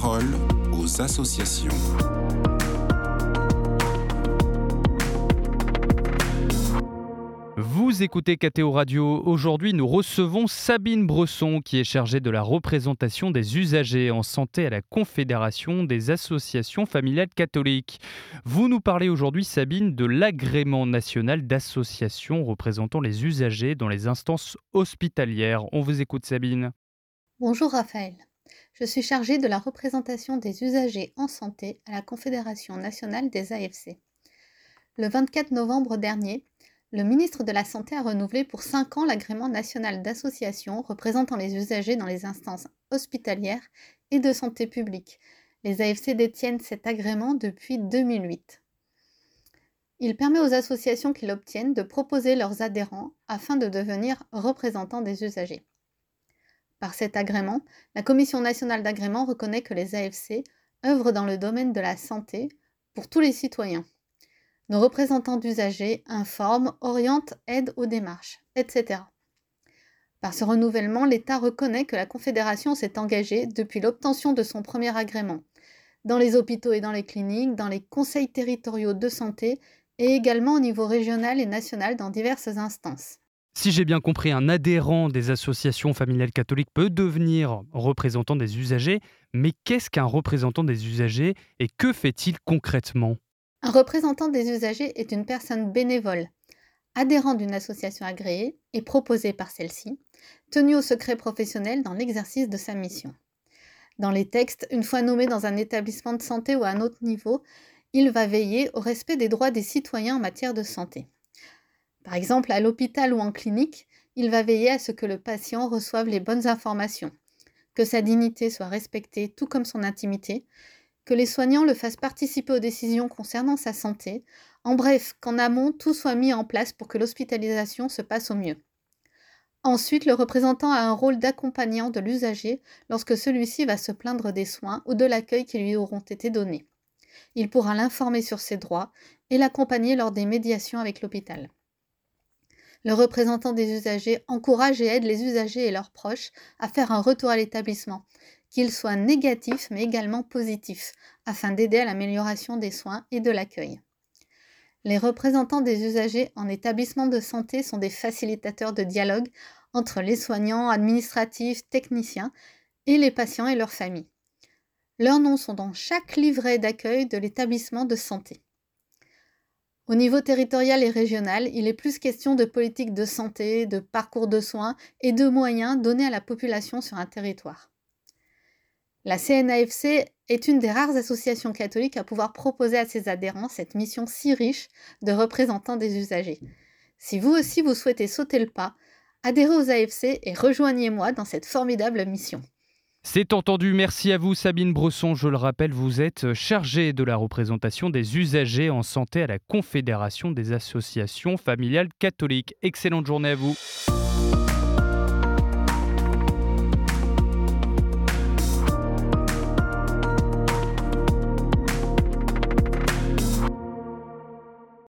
parole aux associations. Vous écoutez KTO Radio. Aujourd'hui, nous recevons Sabine Bresson, qui est chargée de la représentation des usagers en santé à la Confédération des associations familiales catholiques. Vous nous parlez aujourd'hui, Sabine, de l'agrément national d'associations représentant les usagers dans les instances hospitalières. On vous écoute, Sabine. Bonjour, Raphaël. Je suis chargée de la représentation des usagers en santé à la Confédération nationale des AFC. Le 24 novembre dernier, le ministre de la Santé a renouvelé pour 5 ans l'agrément national d'associations représentant les usagers dans les instances hospitalières et de santé publique. Les AFC détiennent cet agrément depuis 2008. Il permet aux associations qui l'obtiennent de proposer leurs adhérents afin de devenir représentants des usagers. Par cet agrément, la Commission nationale d'agrément reconnaît que les AFC œuvrent dans le domaine de la santé pour tous les citoyens. Nos représentants d'usagers informent, orientent, aident aux démarches, etc. Par ce renouvellement, l'État reconnaît que la Confédération s'est engagée depuis l'obtention de son premier agrément dans les hôpitaux et dans les cliniques, dans les conseils territoriaux de santé et également au niveau régional et national dans diverses instances. Si j'ai bien compris, un adhérent des associations familiales catholiques peut devenir représentant des usagers, mais qu'est-ce qu'un représentant des usagers et que fait-il concrètement? Un représentant des usagers est une personne bénévole, adhérent d'une association agréée et proposée par celle-ci, tenue au secret professionnel dans l'exercice de sa mission. Dans les textes, une fois nommé dans un établissement de santé ou à un autre niveau, il va veiller au respect des droits des citoyens en matière de santé. Par exemple, à l'hôpital ou en clinique, il va veiller à ce que le patient reçoive les bonnes informations, que sa dignité soit respectée tout comme son intimité, que les soignants le fassent participer aux décisions concernant sa santé, en bref, qu'en amont tout soit mis en place pour que l'hospitalisation se passe au mieux. Ensuite, le représentant a un rôle d'accompagnant de l'usager lorsque celui-ci va se plaindre des soins ou de l'accueil qui lui auront été donnés. Il pourra l'informer sur ses droits et l'accompagner lors des médiations avec l'hôpital. Le représentant des usagers encourage et aide les usagers et leurs proches à faire un retour à l'établissement qu'il soit négatif mais également positif, afin d'aider à l'amélioration des soins et de l'accueil. Les représentants des usagers en établissement de santé sont des facilitateurs de dialogue entre les soignants, administratifs, techniciens et les patients et leurs familles. Leurs noms sont dans chaque livret d'accueil de l'établissement de santé. Au niveau territorial et régional, il est plus question de politique de santé, de parcours de soins et de moyens donnés à la population sur un territoire. La CNAFC est une des rares associations catholiques à pouvoir proposer à ses adhérents cette mission si riche de représentants des usagers. Si vous aussi vous souhaitez sauter le pas, adhérez aux AFC et rejoignez-moi dans cette formidable mission. C'est entendu, merci à vous Sabine Bresson. Je le rappelle, vous êtes chargée de la représentation des usagers en santé à la Confédération des associations familiales catholiques. Excellente journée à vous.